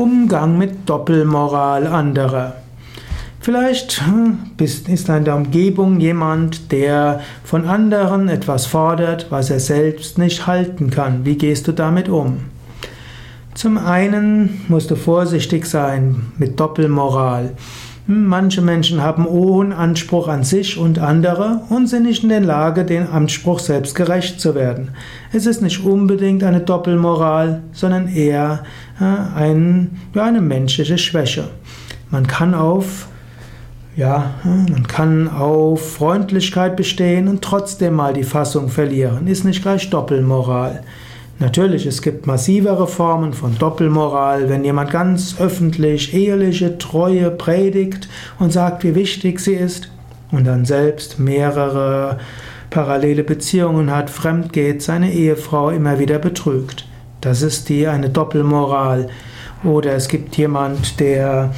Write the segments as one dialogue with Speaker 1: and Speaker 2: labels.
Speaker 1: Umgang mit Doppelmoral anderer. Vielleicht hm, ist in der Umgebung jemand, der von anderen etwas fordert, was er selbst nicht halten kann. Wie gehst du damit um? Zum einen musst du vorsichtig sein mit Doppelmoral. Manche Menschen haben hohen Anspruch an sich und andere und sind nicht in der Lage, den Anspruch selbst gerecht zu werden. Es ist nicht unbedingt eine Doppelmoral, sondern eher äh, ein, ja, eine menschliche Schwäche. Man kann auf ja, man kann auf Freundlichkeit bestehen und trotzdem mal die Fassung verlieren. Ist nicht gleich Doppelmoral. Natürlich, es gibt massivere Formen von Doppelmoral, wenn jemand ganz öffentlich eheliche Treue predigt und sagt, wie wichtig sie ist und dann selbst mehrere parallele Beziehungen hat, fremd geht, seine Ehefrau immer wieder betrügt. Das ist die eine Doppelmoral. Oder es gibt jemand, der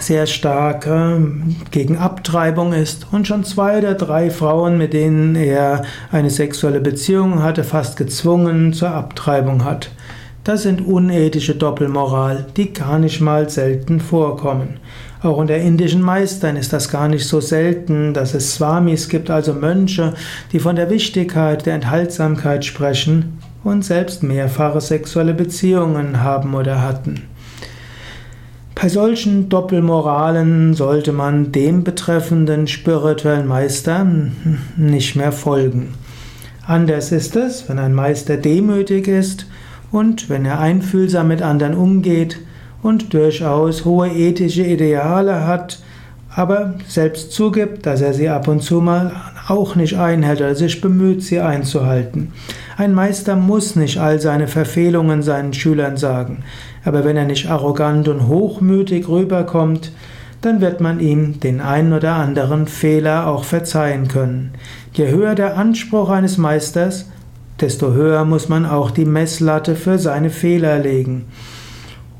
Speaker 1: sehr stark äh, gegen Abtreibung ist und schon zwei oder drei Frauen, mit denen er eine sexuelle Beziehung hatte, fast gezwungen zur Abtreibung hat. Das sind unethische Doppelmoral, die gar nicht mal selten vorkommen. Auch unter indischen Meistern ist das gar nicht so selten, dass es Swamis gibt, also Mönche, die von der Wichtigkeit der Enthaltsamkeit sprechen und selbst mehrfache sexuelle Beziehungen haben oder hatten. Bei solchen Doppelmoralen sollte man dem betreffenden spirituellen Meister nicht mehr folgen. Anders ist es, wenn ein Meister demütig ist und wenn er einfühlsam mit anderen umgeht und durchaus hohe ethische Ideale hat, aber selbst zugibt, dass er sie ab und zu mal auch nicht einhält oder sich bemüht, sie einzuhalten. Ein Meister muss nicht all seine Verfehlungen seinen Schülern sagen, aber wenn er nicht arrogant und hochmütig rüberkommt, dann wird man ihm den einen oder anderen Fehler auch verzeihen können. Je höher der Anspruch eines Meisters, desto höher muss man auch die Messlatte für seine Fehler legen.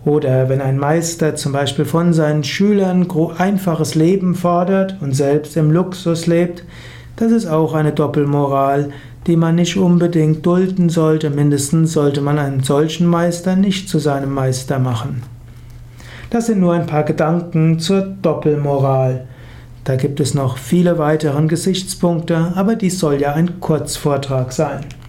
Speaker 1: Oder wenn ein Meister zum Beispiel von seinen Schülern einfaches Leben fordert und selbst im Luxus lebt, das ist auch eine Doppelmoral, die man nicht unbedingt dulden sollte. Mindestens sollte man einen solchen Meister nicht zu seinem Meister machen. Das sind nur ein paar Gedanken zur Doppelmoral. Da gibt es noch viele weitere Gesichtspunkte, aber dies soll ja ein Kurzvortrag sein.